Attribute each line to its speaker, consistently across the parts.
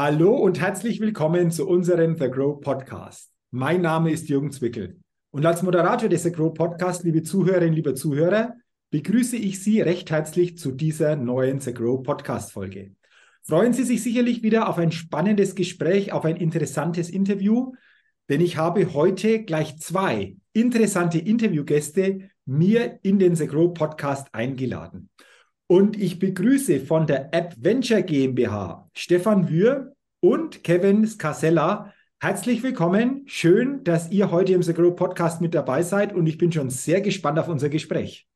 Speaker 1: Hallo und herzlich willkommen zu unserem The Grow Podcast. Mein Name ist Jürgen Zwickel und als Moderator des The Grow Podcast, liebe Zuhörerinnen, liebe Zuhörer, begrüße ich Sie recht herzlich zu dieser neuen The Grow Podcast Folge. Freuen Sie sich sicherlich wieder auf ein spannendes Gespräch, auf ein interessantes Interview, denn ich habe heute gleich zwei interessante Interviewgäste mir in den The Grow Podcast eingeladen. Und ich begrüße von der App Venture GmbH Stefan Wür und Kevin Scarsella. Herzlich willkommen. Schön, dass ihr heute im The Grow Podcast mit dabei seid und ich bin schon sehr gespannt auf unser Gespräch.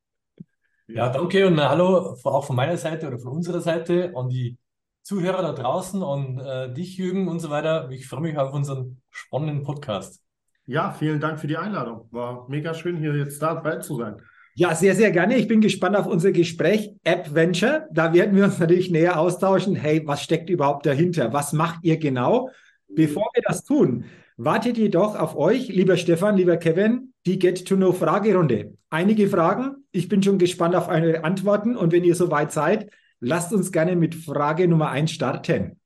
Speaker 2: Ja, danke und hallo auch von meiner Seite oder von unserer Seite an die Zuhörer da draußen und äh, dich, Jürgen und so weiter. Ich freue mich auf unseren spannenden Podcast.
Speaker 3: Ja, vielen Dank für die Einladung. War mega schön, hier jetzt dabei zu sein.
Speaker 1: Ja, sehr, sehr gerne. Ich bin gespannt auf unser Gespräch App Venture. Da werden wir uns natürlich näher austauschen. Hey, was steckt überhaupt dahinter? Was macht ihr genau? Bevor wir das tun, wartet jedoch auf euch, lieber Stefan, lieber Kevin, die Get-to-Know-Fragerunde. Einige Fragen. Ich bin schon gespannt auf eure Antworten. Und wenn ihr soweit seid, lasst uns gerne mit Frage Nummer eins starten.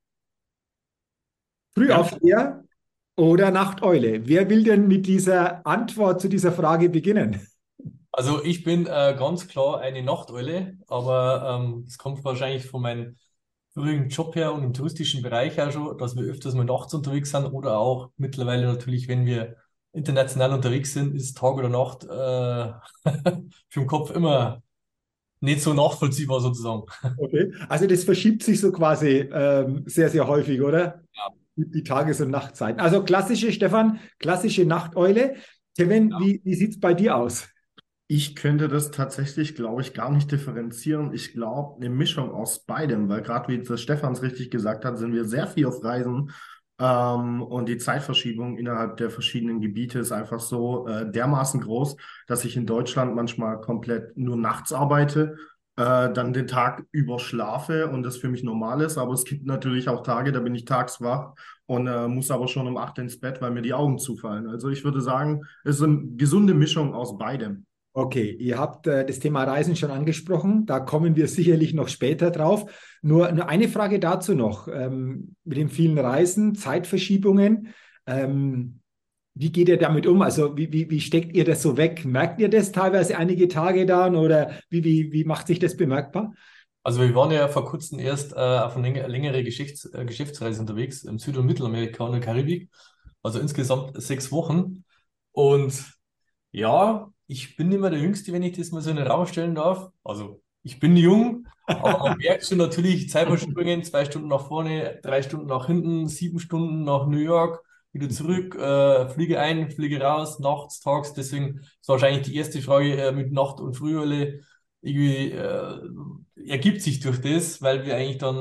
Speaker 1: Frühaufsteher oder Nachteule? Wer will denn mit dieser Antwort zu dieser Frage beginnen?
Speaker 2: Also ich bin äh, ganz klar eine Nachteule, aber ähm, es kommt wahrscheinlich von meinem früheren Job her und im touristischen Bereich auch schon, dass wir öfters mal nachts unterwegs sind oder auch mittlerweile natürlich, wenn wir international unterwegs sind, ist Tag oder Nacht äh, für den Kopf immer nicht so nachvollziehbar sozusagen.
Speaker 1: Okay, also das verschiebt sich so quasi ähm, sehr, sehr häufig, oder? Ja. Die Tages- und Nachtzeiten. Also klassische, Stefan, klassische Nachteule. Kevin, ja. wie, wie sieht es bei dir aus?
Speaker 3: Ich könnte das tatsächlich, glaube ich, gar nicht differenzieren. Ich glaube, eine Mischung aus beidem, weil gerade wie das Stefans richtig gesagt hat, sind wir sehr viel auf Reisen ähm, und die Zeitverschiebung innerhalb der verschiedenen Gebiete ist einfach so äh, dermaßen groß, dass ich in Deutschland manchmal komplett nur nachts arbeite, äh, dann den Tag über schlafe und das für mich normal ist. Aber es gibt natürlich auch Tage, da bin ich tags wach und äh, muss aber schon um acht ins Bett, weil mir die Augen zufallen. Also ich würde sagen, es ist eine gesunde Mischung aus beidem.
Speaker 1: Okay, ihr habt äh, das Thema Reisen schon angesprochen. Da kommen wir sicherlich noch später drauf. Nur, nur eine Frage dazu noch. Ähm, mit den vielen Reisen, Zeitverschiebungen. Ähm, wie geht ihr damit um? Also, wie, wie, wie steckt ihr das so weg? Merkt ihr das teilweise einige Tage dann oder wie, wie, wie macht sich das bemerkbar?
Speaker 2: Also, wir waren ja vor kurzem erst äh, auf eine längere Geschäfts äh, Geschäftsreise unterwegs im Süd- und Mittelamerika und der Karibik. Also insgesamt sechs Wochen. Und ja, ich bin mehr der Jüngste, wenn ich das mal so in den Raum stellen darf. Also ich bin jung, aber man merkt schon natürlich Zeitverschiebungen, zwei Stunden nach vorne, drei Stunden nach hinten, sieben Stunden nach New York, wieder zurück, äh, fliege ein, fliege raus, nachts, tags. Deswegen ist wahrscheinlich die erste Frage äh, mit Nacht- und Frühhölle irgendwie äh, ergibt sich durch das, weil wir eigentlich dann,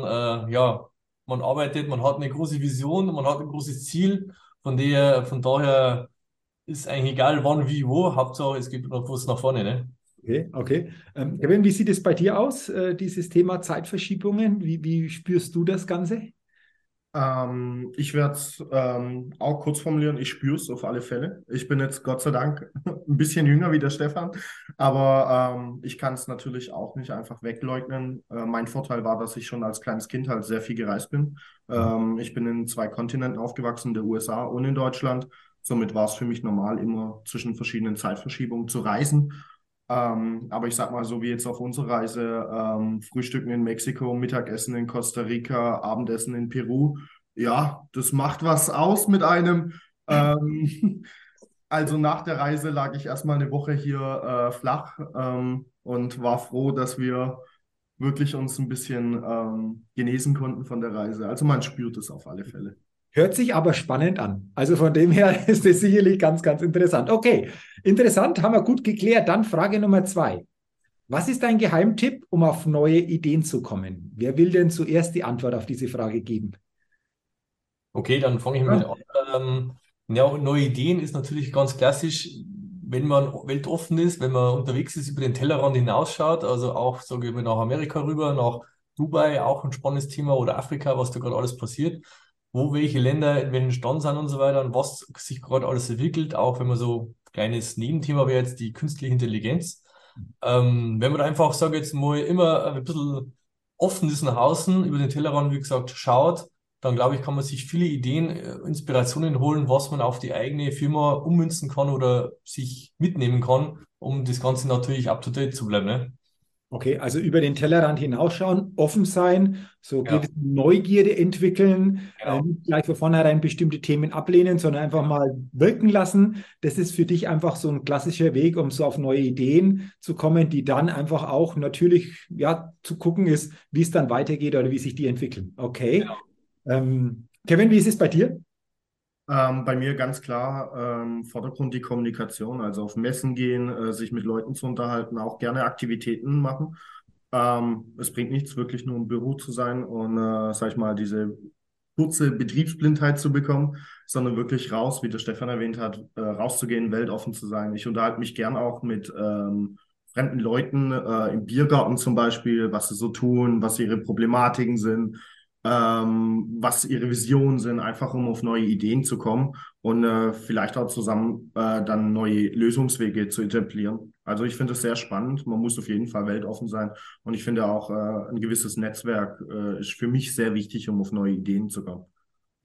Speaker 2: äh, ja, man arbeitet, man hat eine große Vision, man hat ein großes Ziel, von der, von daher ist eigentlich egal, wann, wie, wo. Hauptsache, es gibt noch was nach vorne. Ne?
Speaker 1: Okay, okay. Ähm, Kevin, wie sieht es bei dir aus, äh, dieses Thema Zeitverschiebungen? Wie, wie spürst du das Ganze?
Speaker 3: Ähm, ich werde es ähm, auch kurz formulieren. Ich spüre es auf alle Fälle. Ich bin jetzt Gott sei Dank ein bisschen jünger wie der Stefan, aber ähm, ich kann es natürlich auch nicht einfach wegleugnen. Äh, mein Vorteil war, dass ich schon als kleines Kind halt sehr viel gereist bin. Ähm, ich bin in zwei Kontinenten aufgewachsen, der USA und in Deutschland. Somit war es für mich normal, immer zwischen verschiedenen Zeitverschiebungen zu reisen. Ähm, aber ich sag mal, so wie jetzt auf unserer Reise, ähm, Frühstücken in Mexiko, Mittagessen in Costa Rica, Abendessen in Peru, ja, das macht was aus mit einem. Ähm, also nach der Reise lag ich erstmal eine Woche hier äh, flach ähm, und war froh, dass wir wirklich uns ein bisschen ähm, genesen konnten von der Reise. Also man spürt es auf alle Fälle.
Speaker 1: Hört sich aber spannend an. Also von dem her ist es sicherlich ganz, ganz interessant. Okay, interessant, haben wir gut geklärt. Dann Frage Nummer zwei. Was ist dein Geheimtipp, um auf neue Ideen zu kommen? Wer will denn zuerst die Antwort auf diese Frage geben?
Speaker 2: Okay, dann fange ich ja. mit an. Ähm, ja, neue Ideen ist natürlich ganz klassisch, wenn man weltoffen ist, wenn man unterwegs ist, über den Tellerrand hinausschaut, also auch, sage ich mal, nach Amerika rüber, nach Dubai, auch ein spannendes Thema, oder Afrika, was da gerade alles passiert wo welche Länder in welchem Stand sind und so weiter und was sich gerade alles entwickelt, auch wenn man so ein kleines Nebenthema wäre jetzt die künstliche Intelligenz. Ähm, wenn man einfach, sage jetzt mal, immer ein bisschen offen ist nach außen, über den Tellerrand, wie gesagt, schaut, dann glaube ich, kann man sich viele Ideen, äh, Inspirationen holen, was man auf die eigene Firma ummünzen kann oder sich mitnehmen kann, um das Ganze natürlich up to date zu bleiben. Ne?
Speaker 1: Okay, also über den Tellerrand hinausschauen, offen sein, so ja. Neugierde entwickeln, genau. äh, nicht gleich von vornherein bestimmte Themen ablehnen, sondern einfach mal wirken lassen. Das ist für dich einfach so ein klassischer Weg, um so auf neue Ideen zu kommen, die dann einfach auch natürlich ja zu gucken ist, wie es dann weitergeht oder wie sich die entwickeln. Okay. Genau. Ähm, Kevin, wie ist es bei dir?
Speaker 3: Ähm, bei mir ganz klar ähm, Vordergrund die Kommunikation, also auf Messen gehen, äh, sich mit Leuten zu unterhalten, auch gerne Aktivitäten machen. Ähm, es bringt nichts, wirklich nur im Büro zu sein und, äh, sag ich mal, diese kurze Betriebsblindheit zu bekommen, sondern wirklich raus, wie der Stefan erwähnt hat, äh, rauszugehen, weltoffen zu sein. Ich unterhalte mich gern auch mit ähm, fremden Leuten äh, im Biergarten zum Beispiel, was sie so tun, was ihre Problematiken sind ähm, was ihre Visionen sind, einfach um auf neue Ideen zu kommen und äh, vielleicht auch zusammen äh, dann neue Lösungswege zu etablieren. Also ich finde es sehr spannend. Man muss auf jeden Fall weltoffen sein und ich finde auch äh, ein gewisses Netzwerk äh, ist für mich sehr wichtig, um auf neue Ideen zu kommen.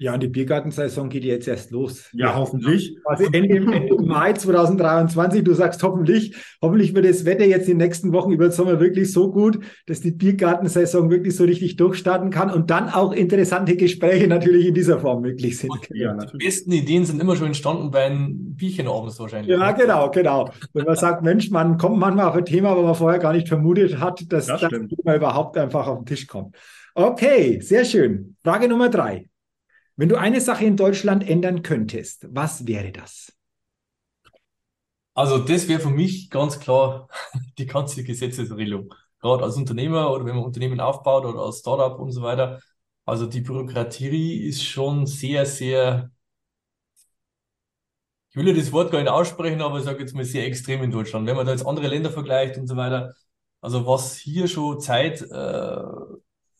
Speaker 1: Ja, und die Biergartensaison geht jetzt erst los.
Speaker 3: Ja, hoffentlich.
Speaker 1: Also Ende, Ende Mai 2023, du sagst hoffentlich, hoffentlich wird das Wetter jetzt in den nächsten Wochen über den Sommer wirklich so gut, dass die Biergartensaison wirklich so richtig durchstarten kann und dann auch interessante Gespräche natürlich in dieser Form möglich sind.
Speaker 2: Ja, die besten Ideen sind immer schon entstanden bei einem Bierchen abends wahrscheinlich.
Speaker 1: Ja, genau, genau. Wenn man sagt, Mensch, man kommt manchmal auf ein Thema, wo man vorher gar nicht vermutet hat, dass das, das Thema überhaupt einfach auf den Tisch kommt. Okay, sehr schön. Frage Nummer drei. Wenn du eine Sache in Deutschland ändern könntest, was wäre das?
Speaker 2: Also das wäre für mich ganz klar die ganze Gesetzesregelung. Gerade als Unternehmer oder wenn man Unternehmen aufbaut oder als Startup und so weiter. Also die Bürokratie ist schon sehr, sehr, ich will ja das Wort gar nicht aussprechen, aber ich sage jetzt mal sehr extrem in Deutschland. Wenn man da jetzt andere Länder vergleicht und so weiter, also was hier schon Zeit äh,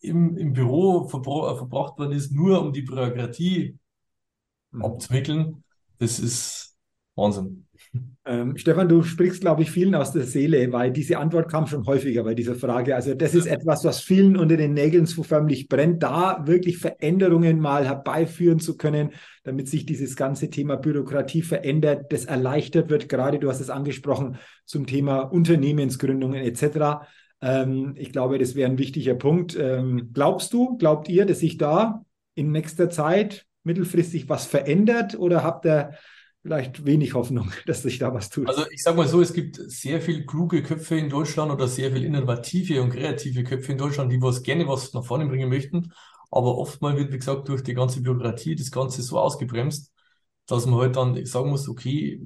Speaker 2: im, im Büro verbra verbracht worden ist, nur um die Bürokratie mhm. abzuwickeln, das ist Wahnsinn.
Speaker 1: Ähm, Stefan, du sprichst, glaube ich, vielen aus der Seele, weil diese Antwort kam schon häufiger bei dieser Frage. Also das ist etwas, was vielen unter den Nägeln so förmlich brennt, da wirklich Veränderungen mal herbeiführen zu können, damit sich dieses ganze Thema Bürokratie verändert, das erleichtert wird. Gerade du hast es angesprochen zum Thema Unternehmensgründungen etc. Ähm, ich glaube, das wäre ein wichtiger Punkt. Ähm, glaubst du, glaubt ihr, dass sich da in nächster Zeit mittelfristig was verändert oder habt ihr vielleicht wenig Hoffnung, dass sich da was tut?
Speaker 2: Also ich sage mal so, es gibt sehr viel kluge Köpfe in Deutschland oder sehr viel innovative und kreative Köpfe in Deutschland, die was gerne was nach vorne bringen möchten. Aber oftmals wird, wie gesagt, durch die ganze Bürokratie das Ganze so ausgebremst, dass man halt dann sagen muss, okay,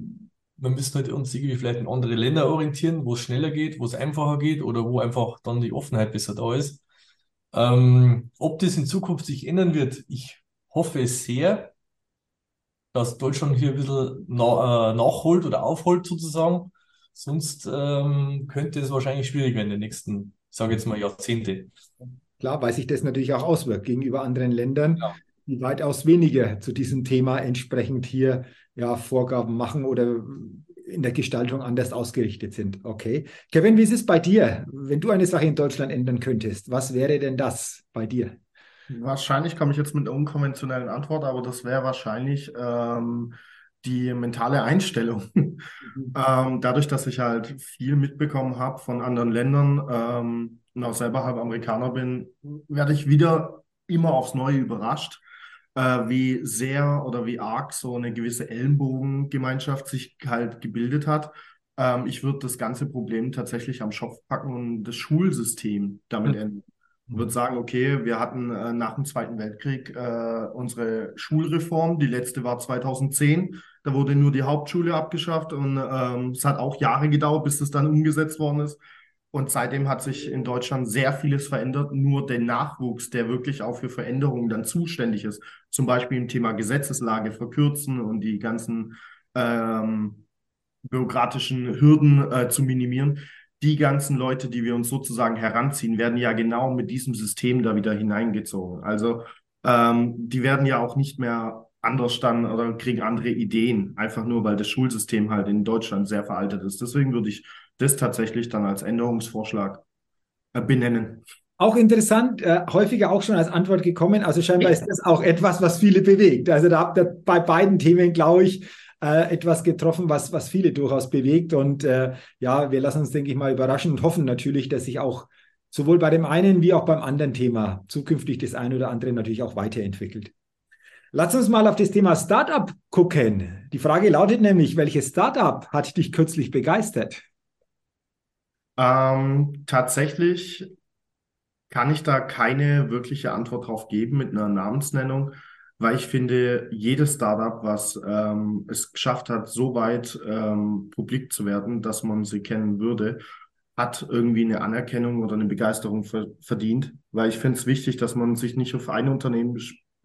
Speaker 2: wir müssen halt uns irgendwie vielleicht in andere Länder orientieren, wo es schneller geht, wo es einfacher geht oder wo einfach dann die Offenheit besser da ist. Ähm, ob das in Zukunft sich ändern wird, ich hoffe sehr, dass Deutschland hier ein bisschen na, äh, nachholt oder aufholt sozusagen. Sonst ähm, könnte es wahrscheinlich schwierig werden in den nächsten, ich sage jetzt mal Jahrzehnte.
Speaker 1: Klar, weil sich das natürlich auch auswirkt gegenüber anderen Ländern, ja. die weitaus weniger zu diesem Thema entsprechend hier ja, Vorgaben machen oder in der Gestaltung anders ausgerichtet sind. Okay. Kevin, wie ist es bei dir? Wenn du eine Sache in Deutschland ändern könntest, was wäre denn das bei dir?
Speaker 3: Wahrscheinlich komme ich jetzt mit einer unkonventionellen Antwort, aber das wäre wahrscheinlich ähm, die mentale Einstellung. Mhm. ähm, dadurch, dass ich halt viel mitbekommen habe von anderen Ländern ähm, und auch selber halb Amerikaner bin, werde ich wieder immer aufs Neue überrascht äh, wie sehr oder wie arg so eine gewisse Ellenbogengemeinschaft sich halt gebildet hat. Ähm, ich würde das ganze Problem tatsächlich am Schopf packen und das Schulsystem damit mhm. enden. Ich würde sagen, okay, wir hatten äh, nach dem Zweiten Weltkrieg äh, unsere Schulreform, die letzte war 2010. Da wurde nur die Hauptschule abgeschafft und ähm, es hat auch Jahre gedauert, bis das dann umgesetzt worden ist. Und seitdem hat sich in Deutschland sehr vieles verändert. Nur der Nachwuchs, der wirklich auch für Veränderungen dann zuständig ist, zum Beispiel im Thema Gesetzeslage verkürzen und die ganzen ähm, bürokratischen Hürden äh, zu minimieren. Die ganzen Leute, die wir uns sozusagen heranziehen, werden ja genau mit diesem System da wieder hineingezogen. Also ähm, die werden ja auch nicht mehr anders dann oder kriegen andere Ideen, einfach nur weil das Schulsystem halt in Deutschland sehr veraltet ist. Deswegen würde ich das tatsächlich dann als Änderungsvorschlag äh, benennen.
Speaker 1: Auch interessant, äh, häufiger auch schon als Antwort gekommen. Also scheinbar ist das auch etwas, was viele bewegt. Also da habt ihr bei beiden Themen, glaube ich, äh, etwas getroffen, was, was viele durchaus bewegt. Und äh, ja, wir lassen uns, denke ich mal, überraschen und hoffen natürlich, dass sich auch sowohl bei dem einen wie auch beim anderen Thema zukünftig das eine oder andere natürlich auch weiterentwickelt. Lass uns mal auf das Thema Startup gucken. Die Frage lautet nämlich, welches Startup hat dich kürzlich begeistert?
Speaker 3: Ähm, tatsächlich kann ich da keine wirkliche Antwort drauf geben mit einer Namensnennung, weil ich finde, jedes Startup, was ähm, es geschafft hat, so weit ähm, publik zu werden, dass man sie kennen würde, hat irgendwie eine Anerkennung oder eine Begeisterung ver verdient, weil ich finde es wichtig, dass man sich nicht auf ein Unternehmen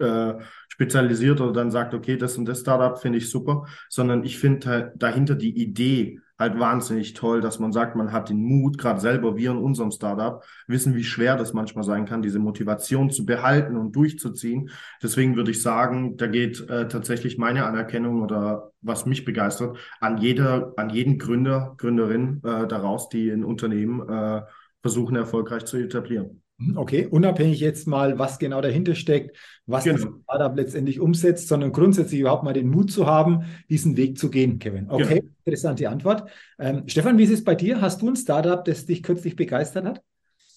Speaker 3: äh, spezialisiert oder dann sagt, okay, das und das Startup finde ich super, sondern ich finde halt dahinter die Idee halt wahnsinnig toll, dass man sagt, man hat den Mut, gerade selber wir in unserem Startup wissen, wie schwer das manchmal sein kann, diese Motivation zu behalten und durchzuziehen. Deswegen würde ich sagen, da geht äh, tatsächlich meine Anerkennung oder was mich begeistert an jeder, an jeden Gründer, Gründerin äh, daraus, die ein Unternehmen äh, versuchen erfolgreich zu etablieren.
Speaker 1: Hm, okay, unabhängig jetzt mal, was genau dahinter steckt, was genau. das Startup letztendlich umsetzt, sondern grundsätzlich überhaupt mal den Mut zu haben, diesen Weg zu gehen, Kevin. Okay, genau. interessante Antwort. Ähm, Stefan, wie ist es bei dir? Hast du ein Startup, das dich kürzlich begeistert hat?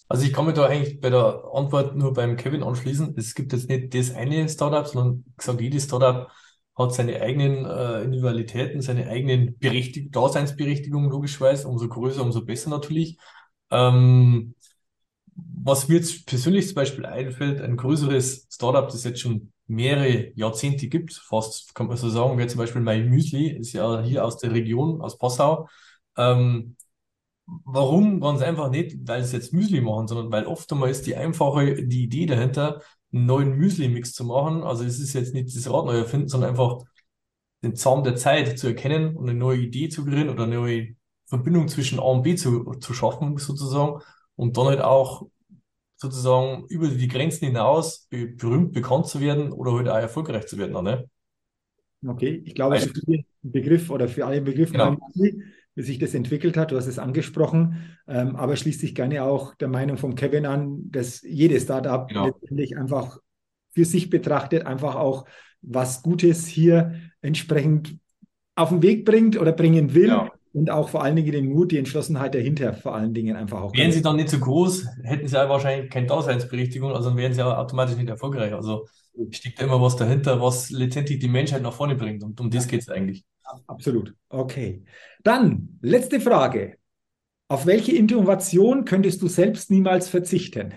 Speaker 2: Also ich kann mich da eigentlich bei der Antwort nur beim Kevin anschließen. Es gibt jetzt nicht das eine Startup, sondern ich sage, jedes Startup hat seine eigenen äh, Individualitäten, seine eigenen Berechtig Daseinsberechtigungen logischerweise. Umso größer, umso besser natürlich. Ähm, was mir jetzt persönlich zum Beispiel einfällt, ein größeres Startup, das jetzt schon mehrere Jahrzehnte gibt, fast kann man so sagen, wäre zum Beispiel mein Müsli, ist ja hier aus der Region, aus Passau. Ähm, warum? Ganz einfach nicht, weil sie jetzt Müsli machen, sondern weil oft einmal ist die einfache, die Idee dahinter, einen neuen Müsli-Mix zu machen. Also es ist jetzt nicht das Rad neu erfinden, sondern einfach den Zahn der Zeit zu erkennen und eine neue Idee zu kreieren oder eine neue Verbindung zwischen A und B zu, zu schaffen, sozusagen und dann halt auch sozusagen über die Grenzen hinaus berühmt, bekannt zu werden oder halt auch erfolgreich zu werden. Ne?
Speaker 1: Okay, ich glaube, für den Begriff oder für alle Begriffe, genau. wie sich das entwickelt hat, du hast es angesprochen, ähm, aber schließt sich gerne auch der Meinung von Kevin an, dass jedes Startup genau. letztendlich einfach für sich betrachtet einfach auch was Gutes hier entsprechend auf den Weg bringt oder bringen will. Ja und auch vor allen Dingen den Mut, die Entschlossenheit dahinter vor allen Dingen einfach auch.
Speaker 2: Wären sie dann nicht so groß, hätten sie ja wahrscheinlich keine Daseinsberechtigung, also dann wären sie ja automatisch nicht erfolgreich. Also steckt immer was dahinter, was letztendlich die Menschheit nach vorne bringt. Und um das geht es eigentlich.
Speaker 1: Absolut. Okay. Dann letzte Frage. Auf welche Innovation könntest du selbst niemals verzichten?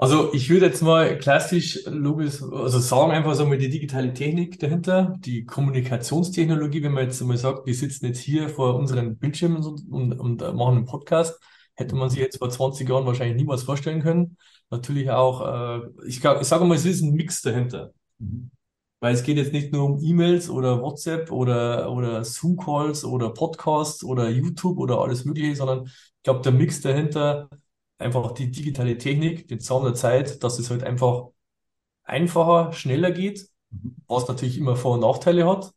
Speaker 2: Also ich würde jetzt mal klassisch logisch, also sagen einfach so mal die digitale Technik dahinter, die Kommunikationstechnologie, wenn man jetzt mal sagt, wir sitzen jetzt hier vor unseren Bildschirmen und, und, und machen einen Podcast, hätte man sich jetzt vor 20 Jahren wahrscheinlich niemals vorstellen können. Natürlich auch, äh, ich, ich sage mal, es ist ein Mix dahinter. Mhm. Weil es geht jetzt nicht nur um E-Mails oder WhatsApp oder, oder Zoom-Calls oder Podcasts oder YouTube oder alles Mögliche, sondern ich glaube, der Mix dahinter einfach die digitale Technik, den Zahn der Zeit, dass es halt einfach einfacher, schneller geht, mhm. was natürlich immer Vor- und Nachteile hat.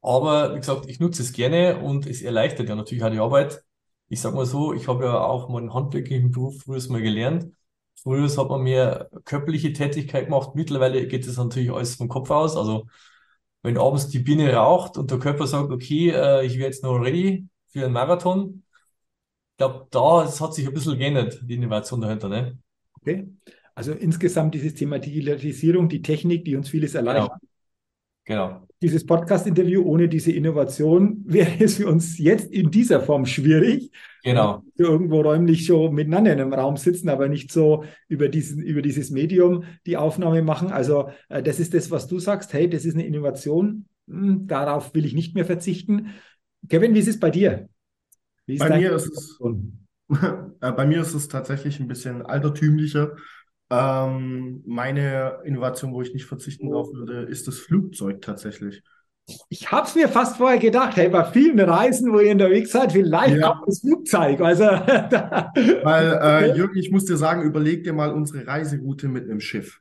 Speaker 2: Aber wie gesagt, ich nutze es gerne und es erleichtert ja natürlich auch die Arbeit. Ich sag mal so, ich habe ja auch mal einen handwerklichen Beruf früher mal gelernt. Früher hat man mehr körperliche Tätigkeit gemacht. Mittlerweile geht es natürlich alles vom Kopf aus. Also wenn abends die Biene raucht und der Körper sagt, okay, äh, ich wäre jetzt noch ready für einen Marathon, glaube, da hat sich ein bisschen geändert, die Innovation dahinter. Ne?
Speaker 1: Okay. Also insgesamt dieses Thema Digitalisierung, die Technik, die uns vieles erleichtert.
Speaker 2: Genau. genau.
Speaker 1: Dieses Podcast-Interview ohne diese Innovation wäre es für uns jetzt in dieser Form schwierig.
Speaker 2: Genau.
Speaker 1: Wir irgendwo räumlich schon miteinander in einem Raum sitzen, aber nicht so über, diesen, über dieses Medium die Aufnahme machen. Also äh, das ist das, was du sagst. Hey, das ist eine Innovation. Hm, darauf will ich nicht mehr verzichten. Kevin, wie ist es bei dir?
Speaker 3: Bei mir ist es, äh, bei mir ist es tatsächlich ein bisschen altertümlicher. Ähm, meine Innovation, wo ich nicht verzichten drauf würde, ist das Flugzeug tatsächlich.
Speaker 1: Ich habe es mir fast vorher gedacht, hey, bei vielen Reisen, wo ihr unterwegs seid, vielleicht ja. auch das Flugzeug. Also,
Speaker 3: Weil, äh, Jürgen, ich muss dir sagen, überleg dir mal unsere Reiseroute mit einem Schiff.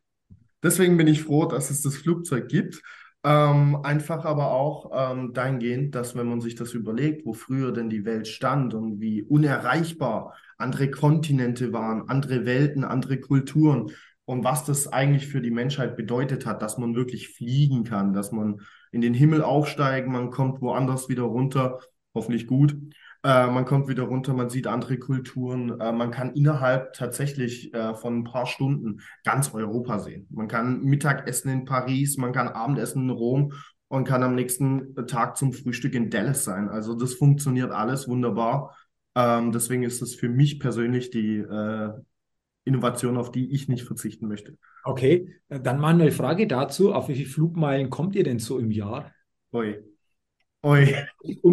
Speaker 3: Deswegen bin ich froh, dass es das Flugzeug gibt. Ähm, einfach aber auch ähm, dahingehend, dass wenn man sich das überlegt, wo früher denn die Welt stand und wie unerreichbar andere Kontinente waren, andere Welten, andere Kulturen und was das eigentlich für die Menschheit bedeutet hat, dass man wirklich fliegen kann, dass man in den Himmel aufsteigt, man kommt woanders wieder runter, hoffentlich gut. Äh, man kommt wieder runter, man sieht andere Kulturen. Äh, man kann innerhalb tatsächlich äh, von ein paar Stunden ganz Europa sehen. Man kann Mittagessen in Paris, man kann Abendessen in Rom und kann am nächsten Tag zum Frühstück in Dallas sein. Also das funktioniert alles wunderbar. Ähm, deswegen ist es für mich persönlich die äh, Innovation, auf die ich nicht verzichten möchte.
Speaker 1: Okay, dann mal eine Frage dazu. Auf wie viele Flugmeilen kommt ihr denn so im Jahr?
Speaker 3: Ui. Ui.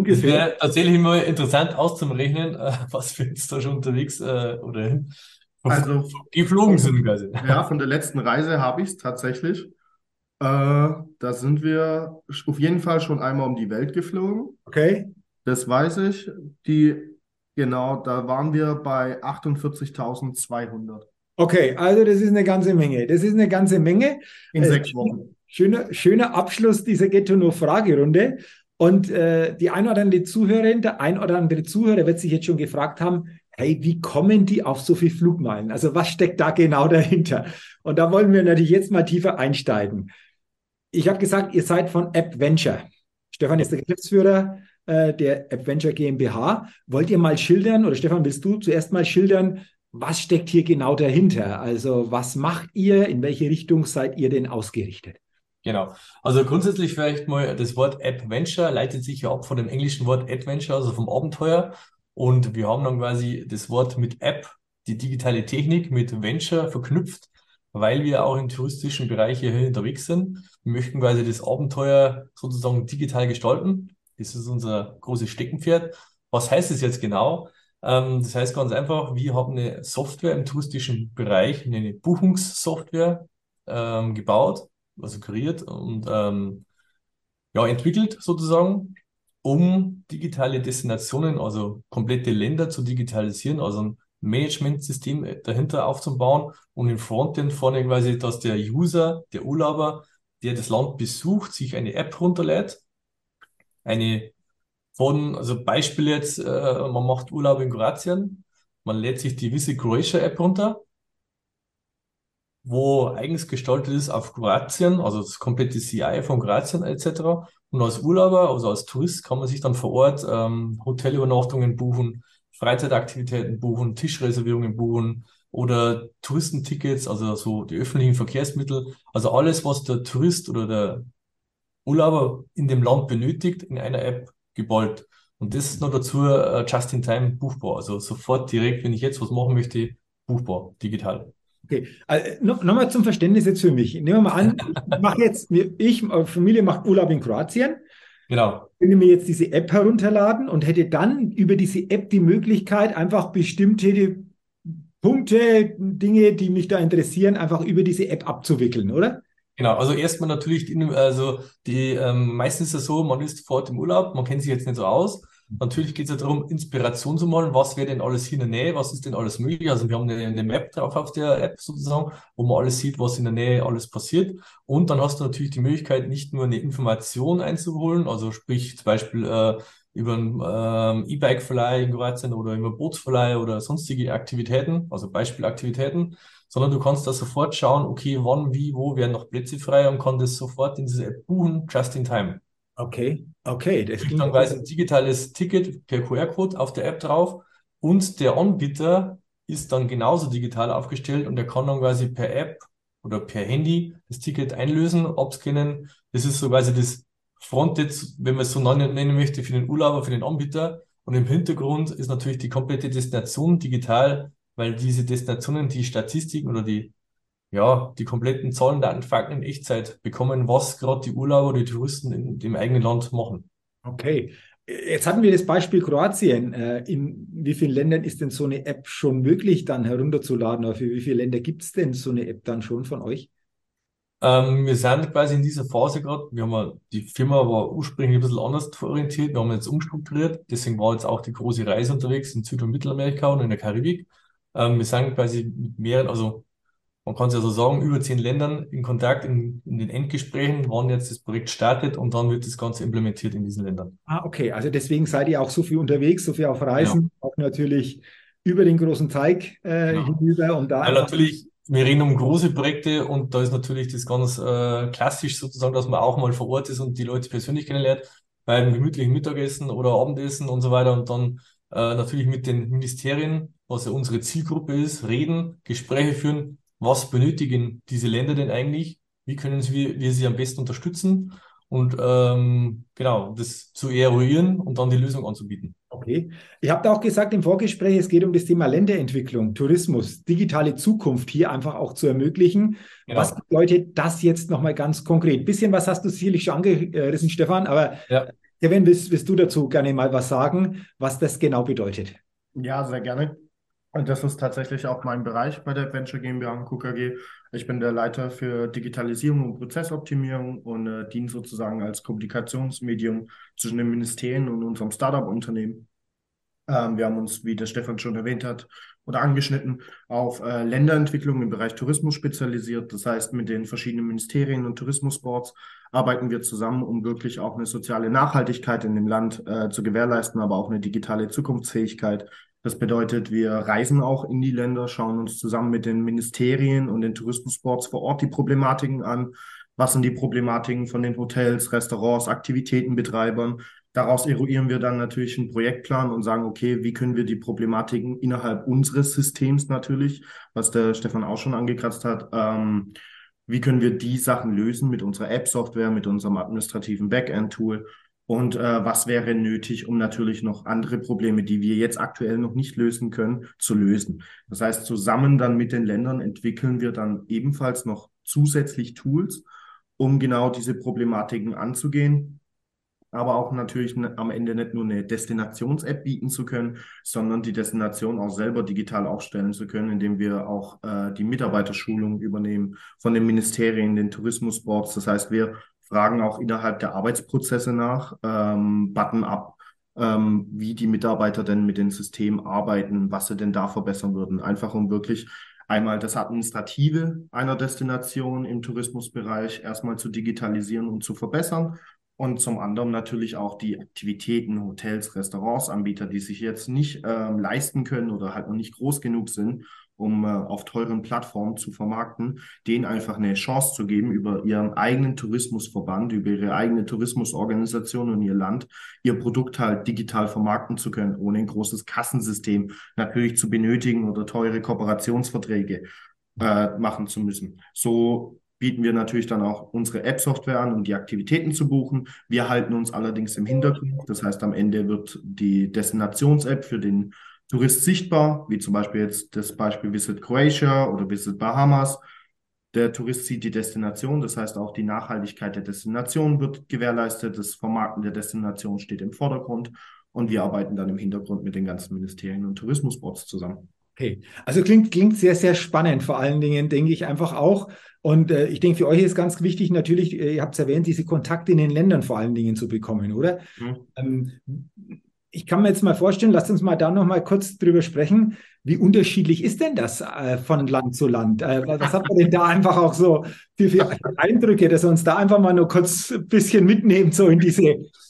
Speaker 2: Es wäre tatsächlich immer interessant auszurechnen, äh, was wir jetzt da schon unterwegs äh, oder
Speaker 3: also,
Speaker 2: geflogen sind quasi.
Speaker 3: Ja, von der letzten Reise habe ich es tatsächlich. Äh, da sind wir auf jeden Fall schon einmal um die Welt geflogen.
Speaker 1: Okay.
Speaker 3: Das weiß ich. Die, genau, da waren wir bei 48.200.
Speaker 1: Okay, also das ist eine ganze Menge. Das ist eine ganze Menge.
Speaker 3: In sechs Wochen.
Speaker 1: Schöner, schöner Abschluss dieser Ghetto-No-Fragerunde. Und äh, die ein oder andere Zuhörerin, der ein oder andere Zuhörer wird sich jetzt schon gefragt haben, hey, wie kommen die auf so viel Flugmeilen? Also was steckt da genau dahinter? Und da wollen wir natürlich jetzt mal tiefer einsteigen. Ich habe gesagt, ihr seid von App Venture. Stefan ist der Geschäftsführer äh, der App Venture GmbH. Wollt ihr mal schildern, oder Stefan, willst du zuerst mal schildern, was steckt hier genau dahinter? Also was macht ihr? In welche Richtung seid ihr denn ausgerichtet?
Speaker 2: Genau. Also grundsätzlich vielleicht mal das Wort Adventure leitet sich ja ab von dem englischen Wort Adventure, also vom Abenteuer. Und wir haben dann quasi das Wort mit App, die digitale Technik mit Venture verknüpft, weil wir auch im touristischen Bereich hier unterwegs sind. Wir möchten quasi das Abenteuer sozusagen digital gestalten. Das ist unser großes Steckenpferd. Was heißt es jetzt genau? Ähm, das heißt ganz einfach, wir haben eine Software im touristischen Bereich, eine Buchungssoftware ähm, gebaut also kreiert und ähm, ja, entwickelt sozusagen, um digitale Destinationen, also komplette Länder zu digitalisieren, also ein Managementsystem dahinter aufzubauen und im Frontend vorne quasi, dass der User, der Urlauber, der das Land besucht, sich eine App runterlädt, eine von, also Beispiel jetzt, äh, man macht Urlaub in Kroatien, man lädt sich die Visit Croatia App runter wo eigens gestaltet ist auf Kroatien, also das komplette CI von Kroatien etc. Und als Urlauber, also als Tourist, kann man sich dann vor Ort ähm, Hotelübernachtungen buchen, Freizeitaktivitäten buchen, Tischreservierungen buchen oder Touristentickets, also so die öffentlichen Verkehrsmittel, also alles, was der Tourist oder der Urlauber in dem Land benötigt, in einer App geballt. Und das ist noch dazu äh, just in time buchbar, also sofort direkt, wenn ich jetzt was machen möchte, buchbar, digital.
Speaker 1: Okay, also, nochmal zum Verständnis jetzt für mich. Nehmen wir mal an, ich mache jetzt, ich, Familie macht Urlaub in Kroatien.
Speaker 2: Genau.
Speaker 1: Ich könnte mir jetzt diese App herunterladen und hätte dann über diese App die Möglichkeit, einfach bestimmte Punkte, Dinge, die mich da interessieren, einfach über diese App abzuwickeln, oder?
Speaker 2: Genau, also erstmal natürlich, also die ähm, meistens ist es so, man ist vor Ort im Urlaub, man kennt sich jetzt nicht so aus Natürlich geht es ja darum, Inspiration zu malen, was wäre denn alles hier in der Nähe, was ist denn alles möglich. Also wir haben eine, eine Map drauf auf der App sozusagen, wo man alles sieht, was in der Nähe alles passiert. Und dann hast du natürlich die Möglichkeit, nicht nur eine Information einzuholen, also sprich zum Beispiel äh, über ein ähm, E-Bike-Verleih in Kroatien oder über Bootsverleih oder sonstige Aktivitäten, also Beispielaktivitäten, sondern du kannst da sofort schauen, okay, wann, wie, wo werden noch Plätze frei und kann das sofort in diese App buchen, just in time.
Speaker 1: Okay, okay. Das
Speaker 2: klingt dann quasi ein digitales Ticket per QR-Code auf der App drauf und der Anbieter ist dann genauso digital aufgestellt und er kann dann quasi per App oder per Handy das Ticket einlösen, abscannen. Das ist so quasi das Frontend, wenn man es so nennen möchte, für den Urlauber, für den Anbieter. Und im Hintergrund ist natürlich die komplette Destination digital, weil diese Destinationen die Statistiken oder die ja, die kompletten Zahlen, Daten, Fakten in Echtzeit bekommen, was gerade die Urlauber, die Touristen in dem eigenen Land machen.
Speaker 1: Okay. Jetzt hatten wir das Beispiel Kroatien. Äh, in wie vielen Ländern ist denn so eine App schon möglich, dann herunterzuladen? Oder für wie viele Länder gibt es denn so eine App dann schon von euch?
Speaker 2: Ähm, wir sind quasi in dieser Phase gerade. Wir haben ja, die Firma war ursprünglich ein bisschen anders orientiert. Wir haben jetzt umstrukturiert. Deswegen war jetzt auch die große Reise unterwegs in Süd- und Mittelamerika und in der Karibik. Ähm, wir sind quasi mit mehreren, also man kann es ja so sagen, über zehn Ländern in Kontakt in, in, den Endgesprächen, wann jetzt das Projekt startet und dann wird das Ganze implementiert in diesen Ländern.
Speaker 1: Ah, okay. Also deswegen seid ihr auch so viel unterwegs, so viel auf Reisen, ja. auch natürlich über den großen Teig äh, ja. hinüber und da.
Speaker 2: Ja, natürlich, wir reden um große Projekte und da ist natürlich das ganz äh, klassisch sozusagen, dass man auch mal vor Ort ist und die Leute persönlich kennenlernt, bei einem gemütlichen Mittagessen oder Abendessen und so weiter und dann äh, natürlich mit den Ministerien, was ja unsere Zielgruppe ist, reden, Gespräche führen, was benötigen diese Länder denn eigentlich, wie können wir, wir sie am besten unterstützen und ähm, genau, das zu eruieren und dann die Lösung anzubieten.
Speaker 1: Okay. Ihr habt auch gesagt im Vorgespräch, es geht um das Thema Länderentwicklung, Tourismus, digitale Zukunft hier einfach auch zu ermöglichen. Genau. Was bedeutet das jetzt nochmal ganz konkret? Bisschen was hast du sicherlich schon angerissen, Stefan, aber ja. Kevin, willst, willst du dazu gerne mal was sagen, was das genau bedeutet?
Speaker 3: Ja, sehr gerne. Und das ist tatsächlich auch mein Bereich bei der Adventure GmbH und KKG. Ich bin der Leiter für Digitalisierung und Prozessoptimierung und äh, diene sozusagen als Kommunikationsmedium zwischen den Ministerien und unserem Startup-Unternehmen. Ähm, wir haben uns, wie der Stefan schon erwähnt hat oder angeschnitten, auf äh, Länderentwicklung im Bereich Tourismus spezialisiert. Das heißt, mit den verschiedenen Ministerien und Tourismusboards arbeiten wir zusammen, um wirklich auch eine soziale Nachhaltigkeit in dem Land äh, zu gewährleisten, aber auch eine digitale Zukunftsfähigkeit das bedeutet, wir reisen auch in die Länder, schauen uns zusammen mit den Ministerien und den Tourismusboards vor Ort die Problematiken an. Was sind die Problematiken von den Hotels, Restaurants, Aktivitätenbetreibern? Daraus eruieren wir dann natürlich einen Projektplan und sagen, okay, wie können wir die Problematiken innerhalb unseres Systems natürlich, was der Stefan auch schon angekratzt hat, ähm, wie können wir die Sachen lösen mit unserer App-Software, mit unserem administrativen Backend-Tool und äh, was wäre nötig, um natürlich noch andere Probleme, die wir jetzt aktuell noch nicht lösen können, zu lösen. Das heißt, zusammen dann mit den Ländern entwickeln wir dann ebenfalls noch zusätzlich Tools, um genau diese Problematiken anzugehen, aber auch natürlich am Ende nicht nur eine Destinations-App bieten zu können, sondern die Destination auch selber digital aufstellen zu können, indem wir auch äh, die Mitarbeiterschulung übernehmen von den Ministerien, den Tourismusboards. Das heißt, wir fragen auch innerhalb der Arbeitsprozesse nach, ähm, button-up, ähm, wie die Mitarbeiter denn mit dem System arbeiten, was sie denn da verbessern würden. Einfach um wirklich einmal das Administrative einer Destination im Tourismusbereich erstmal zu digitalisieren und zu verbessern. Und zum anderen natürlich auch die Aktivitäten, Hotels, Restaurants, Anbieter, die sich jetzt nicht ähm, leisten können oder halt noch nicht groß genug sind, um äh, auf teuren Plattformen zu vermarkten, denen einfach eine Chance zu geben, über ihren eigenen Tourismusverband, über ihre eigene Tourismusorganisation und ihr Land, ihr Produkt halt digital vermarkten zu können, ohne ein großes Kassensystem natürlich zu benötigen oder teure Kooperationsverträge äh, machen zu müssen. So bieten wir natürlich dann auch unsere App-Software an, um die Aktivitäten zu buchen. Wir halten uns allerdings im Hintergrund. Das heißt, am Ende wird die Destinations-App für den Tourist sichtbar, wie zum Beispiel jetzt das Beispiel Visit Croatia oder Visit Bahamas. Der Tourist sieht die Destination, das heißt auch die Nachhaltigkeit der Destination wird gewährleistet, das Vermarkten der Destination steht im Vordergrund und wir arbeiten dann im Hintergrund mit den ganzen Ministerien und Tourismusboards zusammen.
Speaker 1: Okay, also klingt, klingt sehr, sehr spannend. Vor allen Dingen denke ich einfach auch. Und äh, ich denke, für euch ist ganz wichtig natürlich, äh, ihr habt es erwähnt, diese Kontakte in den Ländern vor allen Dingen zu bekommen, oder? Mhm. Ähm, ich kann mir jetzt mal vorstellen, lasst uns mal da noch mal kurz drüber sprechen. Wie unterschiedlich ist denn das äh, von Land zu Land? Äh, was hat man denn da einfach auch so für, für Eindrücke, dass wir uns da einfach mal nur kurz ein bisschen mitnehmen, so in diese,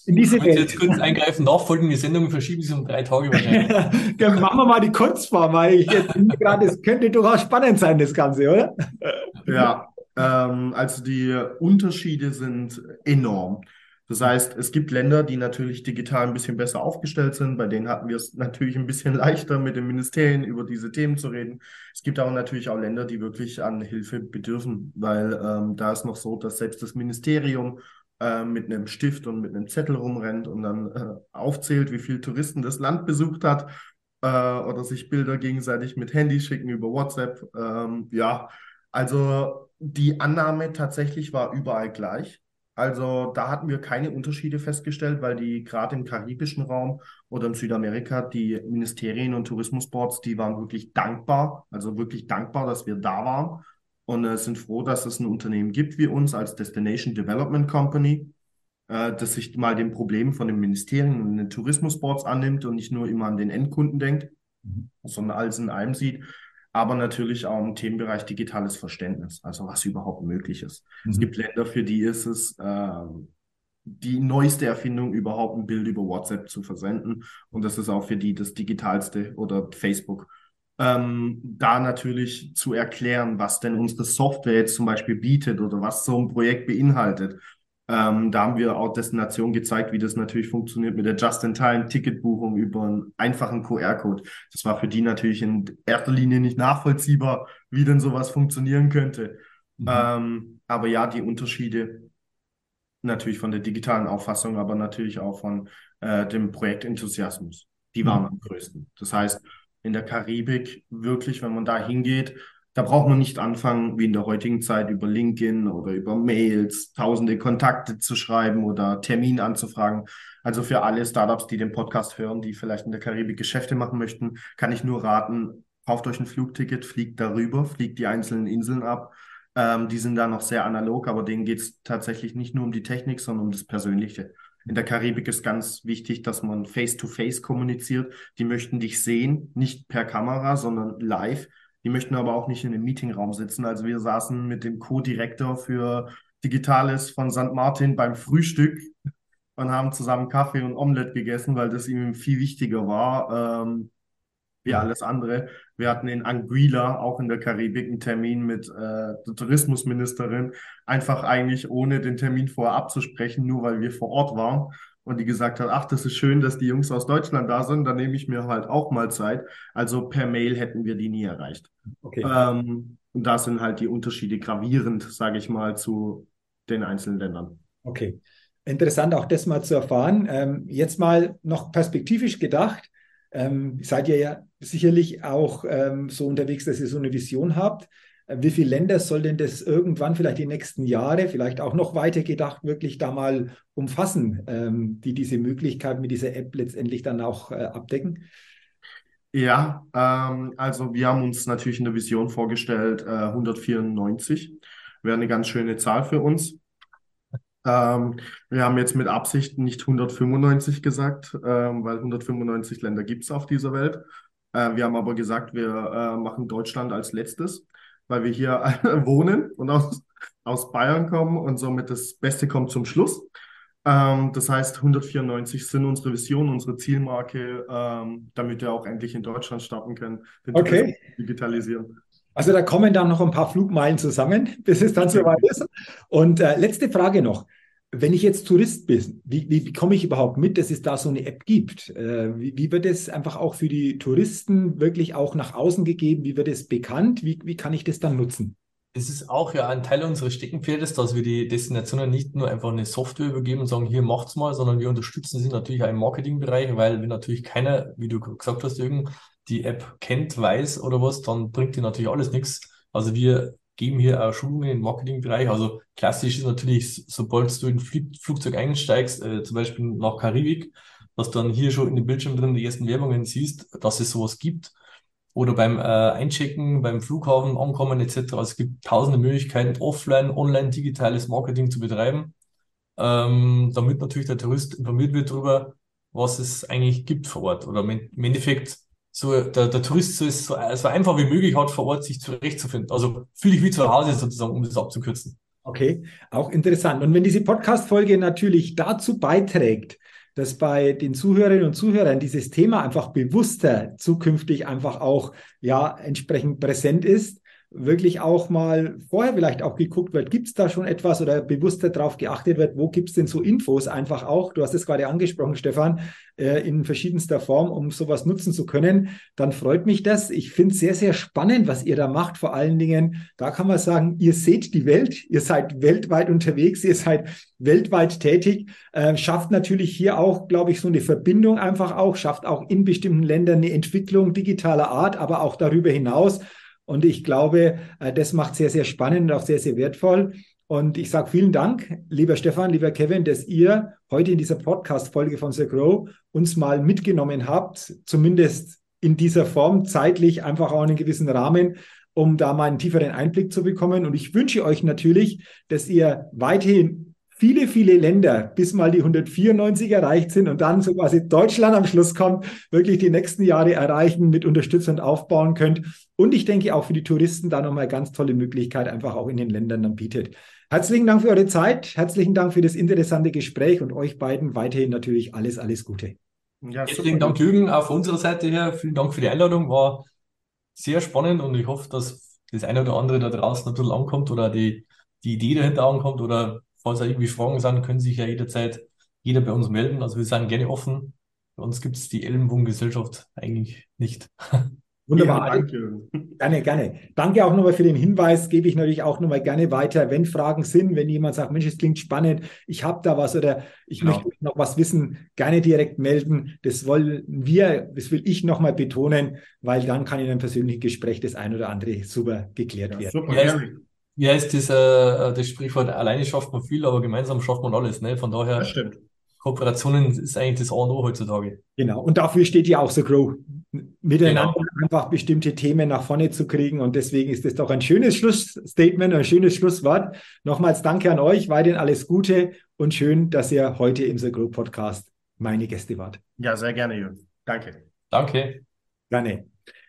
Speaker 1: in diese
Speaker 2: Welt? jetzt kurz eingreifen, nachfolgende Sendungen verschieben sich um drei Tage wahrscheinlich.
Speaker 1: ja, machen wir mal die Kurzform, weil ich jetzt gerade, es könnte durchaus spannend sein, das Ganze, oder?
Speaker 3: ja, ähm, also die Unterschiede sind enorm. Das heißt, es gibt Länder, die natürlich digital ein bisschen besser aufgestellt sind. Bei denen hatten wir es natürlich ein bisschen leichter, mit den Ministerien über diese Themen zu reden. Es gibt aber natürlich auch Länder, die wirklich an Hilfe bedürfen, weil ähm, da ist noch so, dass selbst das Ministerium äh, mit einem Stift und mit einem Zettel rumrennt und dann äh, aufzählt, wie viele Touristen das Land besucht hat äh, oder sich Bilder gegenseitig mit Handy schicken über WhatsApp. Ähm, ja, also die Annahme tatsächlich war überall gleich. Also da hatten wir keine Unterschiede festgestellt, weil die gerade im karibischen Raum oder in Südamerika, die Ministerien und Tourismusboards, die waren wirklich dankbar, also wirklich dankbar, dass wir da waren und äh, sind froh, dass es ein Unternehmen gibt wie uns als Destination Development Company, äh, das sich mal den Problemen von den Ministerien und den Tourismusboards annimmt und nicht nur immer an den Endkunden denkt, mhm. sondern alles in einem sieht aber natürlich auch im Themenbereich digitales Verständnis, also was überhaupt möglich ist. Mhm. Es gibt Länder, für die ist es äh, die neueste Erfindung überhaupt, ein Bild über WhatsApp zu versenden. Und das ist auch für die das Digitalste oder Facebook. Ähm, da natürlich zu erklären, was denn unsere Software jetzt zum Beispiel bietet oder was so ein Projekt beinhaltet. Ähm, da haben wir auch Destination gezeigt, wie das natürlich funktioniert mit der Just-in-Time-Ticketbuchung über einen einfachen QR-Code. Das war für die natürlich in erster Linie nicht nachvollziehbar, wie denn sowas funktionieren könnte. Mhm. Ähm, aber ja, die Unterschiede natürlich von der digitalen Auffassung, aber natürlich auch von äh, dem Projektenthusiasmus, die waren mhm. am größten. Das heißt, in der Karibik wirklich, wenn man da hingeht, da braucht man nicht anfangen, wie in der heutigen Zeit, über LinkedIn oder über Mails tausende Kontakte zu schreiben oder Termin anzufragen. Also für alle Startups, die den Podcast hören, die vielleicht in der Karibik Geschäfte machen möchten, kann ich nur raten, kauft euch ein Flugticket, fliegt darüber, fliegt die einzelnen Inseln ab. Ähm, die sind da noch sehr analog, aber denen geht es tatsächlich nicht nur um die Technik, sondern um das Persönliche. In der Karibik ist ganz wichtig, dass man face-to-face -face kommuniziert. Die möchten dich sehen, nicht per Kamera, sondern live. Die möchten aber auch nicht in einem Meetingraum sitzen. Also wir saßen mit dem Co-Direktor für Digitales von St. Martin beim Frühstück und haben zusammen Kaffee und Omelette gegessen, weil das ihm viel wichtiger war ähm, wie alles andere. Wir hatten in Anguilla, auch in der Karibik, einen Termin mit äh, der Tourismusministerin, einfach eigentlich ohne den Termin vorher abzusprechen, nur weil wir vor Ort waren und die gesagt hat, ach, das ist schön, dass die Jungs aus Deutschland da sind, dann nehme ich mir halt auch mal Zeit. Also per Mail hätten wir die nie erreicht. Okay. Ähm, und da sind halt die Unterschiede gravierend, sage ich mal, zu den einzelnen Ländern.
Speaker 1: Okay. Interessant auch das mal zu erfahren. Ähm, jetzt mal noch perspektivisch gedacht. Ähm, seid ihr ja sicherlich auch ähm, so unterwegs, dass ihr so eine Vision habt. Wie viele Länder soll denn das irgendwann vielleicht die nächsten Jahre, vielleicht auch noch weiter gedacht, wirklich da mal umfassen, ähm, die diese Möglichkeit mit dieser App letztendlich dann auch äh, abdecken?
Speaker 3: Ja, ähm, also wir haben uns natürlich in der Vision vorgestellt, äh, 194 wäre eine ganz schöne Zahl für uns. Ähm, wir haben jetzt mit Absicht nicht 195 gesagt, ähm, weil 195 Länder gibt es auf dieser Welt. Äh, wir haben aber gesagt, wir äh, machen Deutschland als letztes weil wir hier wohnen und aus, aus Bayern kommen und somit das Beste kommt zum Schluss. Ähm, das heißt, 194 sind unsere Vision, unsere Zielmarke, ähm, damit wir auch endlich in Deutschland starten können,
Speaker 1: den okay.
Speaker 3: digitalisieren.
Speaker 1: Also da kommen dann noch ein paar Flugmeilen zusammen, bis es dann soweit ist. Und äh, letzte Frage noch. Wenn ich jetzt Tourist bin, wie, wie, wie komme ich überhaupt mit, dass es da so eine App gibt? Äh, wie, wie, wird es einfach auch für die Touristen wirklich auch nach außen gegeben? Wie wird es bekannt? Wie, wie kann ich das dann nutzen?
Speaker 2: Es ist auch ja ein Teil unseres Steckenpferdes, dass wir die Destinationen nicht nur einfach eine Software übergeben und sagen, hier macht's mal, sondern wir unterstützen sie natürlich auch im Marketingbereich, weil wenn natürlich keiner, wie du gesagt hast, Jürgen, die App kennt, weiß oder was, dann bringt die natürlich alles nichts. Also wir geben hier auch Schulungen im Marketingbereich. Also klassisch ist natürlich, sobald du in ein Flugzeug einsteigst, äh, zum Beispiel nach Karibik, dass dann hier schon in dem Bildschirm drin die ersten Werbungen siehst, dass es sowas gibt. Oder beim äh, Einchecken, beim Flughafen ankommen etc. Also es gibt tausende Möglichkeiten, offline, online, digitales Marketing zu betreiben, ähm, damit natürlich der Tourist informiert wird darüber, was es eigentlich gibt vor Ort. Oder im Endeffekt so der, der Tourist so, ist so, so einfach wie möglich hat, vor Ort sich zurechtzufinden. Also fühle ich wie zu Hause sozusagen, um das abzukürzen.
Speaker 1: Okay, auch interessant. Und wenn diese Podcast-Folge natürlich dazu beiträgt, dass bei den Zuhörerinnen und Zuhörern dieses Thema einfach bewusster zukünftig einfach auch ja entsprechend präsent ist, wirklich auch mal vorher vielleicht auch geguckt wird, gibt es da schon etwas oder bewusster darauf geachtet wird, wo gibt es denn so Infos einfach auch, du hast es gerade angesprochen, Stefan, äh, in verschiedenster Form, um sowas nutzen zu können, dann freut mich das. Ich finde es sehr, sehr spannend, was ihr da macht. Vor allen Dingen, da kann man sagen, ihr seht die Welt, ihr seid weltweit unterwegs, ihr seid weltweit tätig, äh, schafft natürlich hier auch, glaube ich, so eine Verbindung einfach auch, schafft auch in bestimmten Ländern eine Entwicklung digitaler Art, aber auch darüber hinaus und ich glaube, äh, das macht sehr, sehr spannend und auch sehr, sehr wertvoll. Und ich sage vielen Dank, lieber Stefan, lieber Kevin, dass ihr heute in dieser Podcast-Folge von The Grow uns mal mitgenommen habt, zumindest in dieser Form, zeitlich einfach auch einen gewissen Rahmen, um da mal einen tieferen Einblick zu bekommen. Und ich wünsche euch natürlich, dass ihr weiterhin viele, viele Länder, bis mal die 194 erreicht sind und dann so quasi Deutschland am Schluss kommt, wirklich die nächsten Jahre erreichen, mit Unterstützung aufbauen könnt. Und ich denke auch für die Touristen da nochmal ganz tolle Möglichkeit einfach auch in den Ländern dann bietet. Herzlichen Dank für eure Zeit, herzlichen Dank für das interessante Gespräch und euch beiden weiterhin natürlich alles, alles Gute.
Speaker 2: Ja, Herzlichen Dank, Jürgen, auch von unserer Seite her. Vielen Dank für die Einladung. War sehr spannend und ich hoffe, dass das eine oder andere da draußen ein bisschen ankommt oder die, die Idee dahinter ankommt oder falls da irgendwie Fragen sind, können sich ja jederzeit jeder bei uns melden. Also wir sind gerne offen. Bei uns gibt es die Ellenbogengesellschaft eigentlich nicht.
Speaker 1: Wunderbar. Ja, danke. Gerne, gerne. Danke auch nochmal für den Hinweis. Gebe ich natürlich auch nochmal gerne weiter, wenn Fragen sind, wenn jemand sagt, Mensch, es klingt spannend, ich habe da was oder ich genau. möchte noch was wissen, gerne direkt melden. Das wollen wir, das will ich nochmal betonen, weil dann kann in einem persönlichen Gespräch das ein oder andere super geklärt ja, werden. Super,
Speaker 2: ja, wie heißt das, äh, das Sprichwort, alleine schafft man viel, aber gemeinsam schafft man alles. Ne? Von daher, das stimmt. Kooperationen ist eigentlich das A und O heutzutage.
Speaker 1: Genau, und dafür steht ja auch so Grow, miteinander genau. einfach bestimmte Themen nach vorne zu kriegen. Und deswegen ist das doch ein schönes Schlussstatement, ein schönes Schlusswort. Nochmals danke an euch, weiterhin alles Gute und schön, dass ihr heute im The Grow Podcast meine Gäste wart.
Speaker 3: Ja, sehr gerne, Jürgen. Danke.
Speaker 2: Danke.
Speaker 1: Gerne.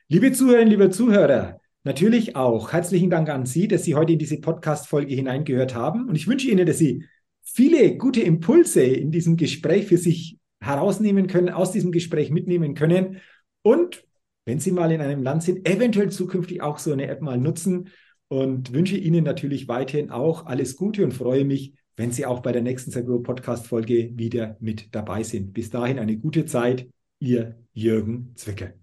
Speaker 1: Liebe Zuhörerinnen, liebe Zuhörer, natürlich auch herzlichen Dank an Sie, dass Sie heute in diese Podcast-Folge hineingehört haben. Und ich wünsche Ihnen, dass Sie viele gute Impulse in diesem Gespräch für sich herausnehmen können, aus diesem Gespräch mitnehmen können und wenn Sie mal in einem Land sind, eventuell zukünftig auch so eine App mal nutzen und wünsche Ihnen natürlich weiterhin auch alles Gute und freue mich, wenn Sie auch bei der nächsten Sagro Podcast Folge wieder mit dabei sind. Bis dahin eine gute Zeit, Ihr Jürgen Zwickel.